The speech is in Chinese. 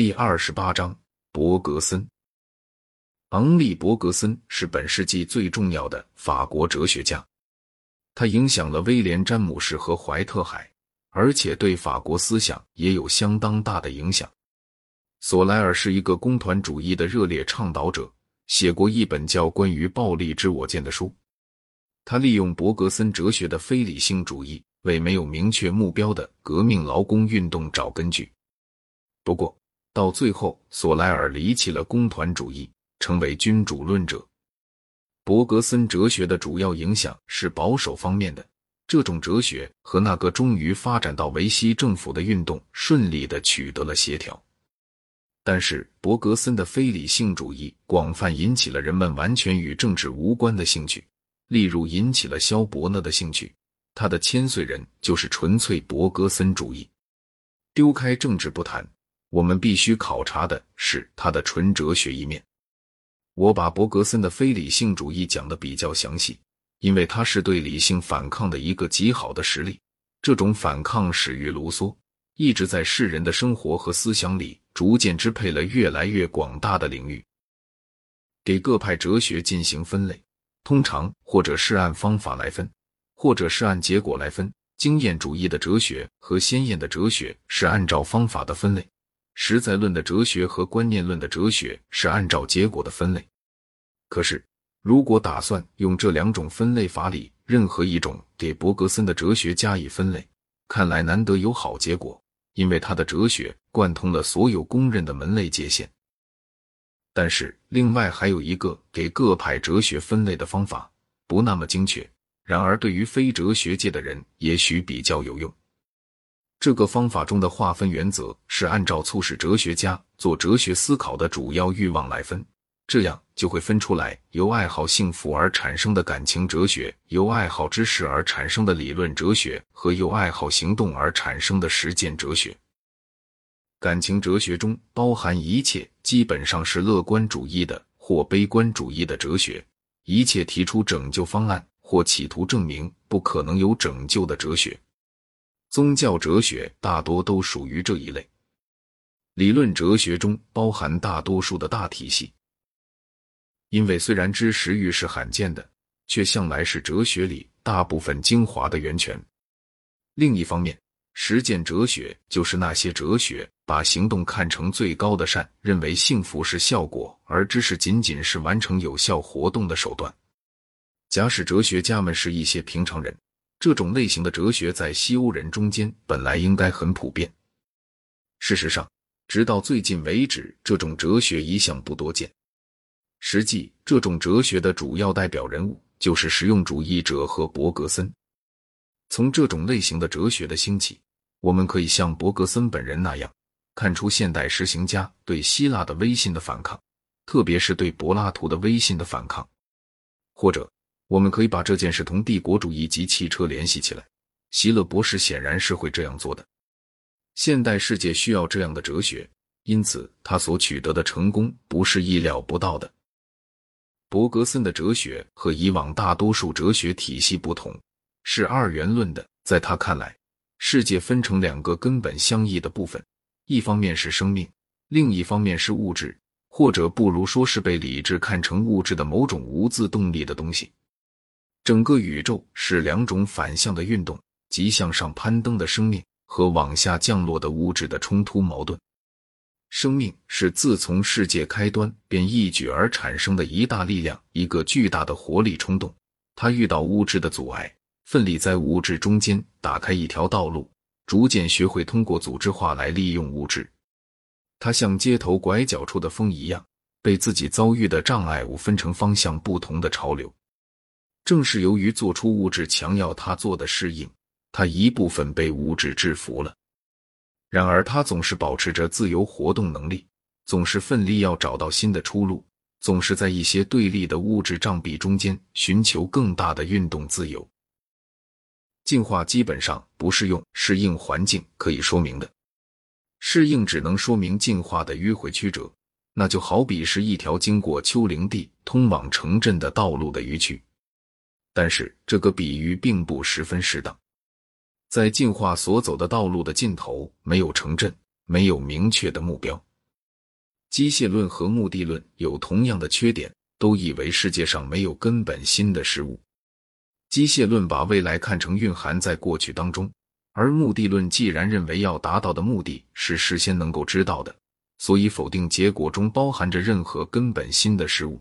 第二十八章，伯格森。昂利·伯格森是本世纪最重要的法国哲学家，他影响了威廉·詹姆士和怀特海，而且对法国思想也有相当大的影响。索莱尔是一个工团主义的热烈倡导者，写过一本叫《关于暴力之我见》的书。他利用伯格森哲学的非理性主义，为没有明确目标的革命劳工运动找根据。不过，到最后，索莱尔离弃了工团主义，成为君主论者。伯格森哲学的主要影响是保守方面的，这种哲学和那个终于发展到维希政府的运动顺利的取得了协调。但是，伯格森的非理性主义广泛引起了人们完全与政治无关的兴趣，例如引起了萧伯纳的兴趣。他的千岁人就是纯粹伯格森主义。丢开政治不谈，我们必须考察的是他的纯哲学一面。我把伯格森的非理性主义讲得比较详细，因为他是对理性反抗的一个极好的实例。这种反抗始于卢梭。一直在世人的生活和思想里逐渐支配了越来越广大的领域。给各派哲学进行分类，通常或者是按方法来分，或者是按结果来分。经验主义的哲学和先验的哲学是按照方法的分类，实在论的哲学和观念论的哲学是按照结果的分类。可是，如果打算用这两种分类法里任何一种给伯格森的哲学加以分类，看来难得有好结果。因为他的哲学贯通了所有公认的门类界限，但是另外还有一个给各派哲学分类的方法，不那么精确，然而对于非哲学界的人也许比较有用。这个方法中的划分原则是按照促使哲学家做哲学思考的主要欲望来分。这样就会分出来由爱好幸福而产生的感情哲学，由爱好知识而产生的理论哲学，和由爱好行动而产生的实践哲学。感情哲学中包含一切基本上是乐观主义的或悲观主义的哲学，一切提出拯救方案或企图证明不可能有拯救的哲学。宗教哲学大多都属于这一类。理论哲学中包含大多数的大体系。因为虽然知识欲是罕见的，却向来是哲学里大部分精华的源泉。另一方面，实践哲学就是那些哲学把行动看成最高的善，认为幸福是效果，而知识仅仅是完成有效活动的手段。假使哲学家们是一些平常人，这种类型的哲学在西欧人中间本来应该很普遍。事实上，直到最近为止，这种哲学一向不多见。实际，这种哲学的主要代表人物就是实用主义者和伯格森。从这种类型的哲学的兴起，我们可以像伯格森本人那样，看出现代实行家对希腊的威信的反抗，特别是对柏拉图的威信的反抗。或者，我们可以把这件事同帝国主义及汽车联系起来。席勒博士显然是会这样做的。现代世界需要这样的哲学，因此他所取得的成功不是意料不到的。伯格森的哲学和以往大多数哲学体系不同，是二元论的。在他看来，世界分成两个根本相异的部分，一方面是生命，另一方面是物质，或者不如说是被理智看成物质的某种无自动力的东西。整个宇宙是两种反向的运动，即向上攀登的生命和往下降落的物质的冲突矛盾。生命是自从世界开端便一举而产生的一大力量，一个巨大的活力冲动。它遇到物质的阻碍，奋力在物质中间打开一条道路，逐渐学会通过组织化来利用物质。它像街头拐角处的风一样，被自己遭遇的障碍物分成方向不同的潮流。正是由于做出物质强要他做的适应，他一部分被物质制服了。然而，他总是保持着自由活动能力，总是奋力要找到新的出路，总是在一些对立的物质障壁中间寻求更大的运动自由。进化基本上不是用适应环境可以说明的，适应只能说明进化的迂回曲折。那就好比是一条经过丘陵地通往城镇的道路的迂曲，但是这个比喻并不十分适当。在进化所走的道路的尽头，没有城镇，没有明确的目标。机械论和目的论有同样的缺点，都以为世界上没有根本新的事物。机械论把未来看成蕴含在过去当中，而目的论既然认为要达到的目的是事先能够知道的，所以否定结果中包含着任何根本新的事物。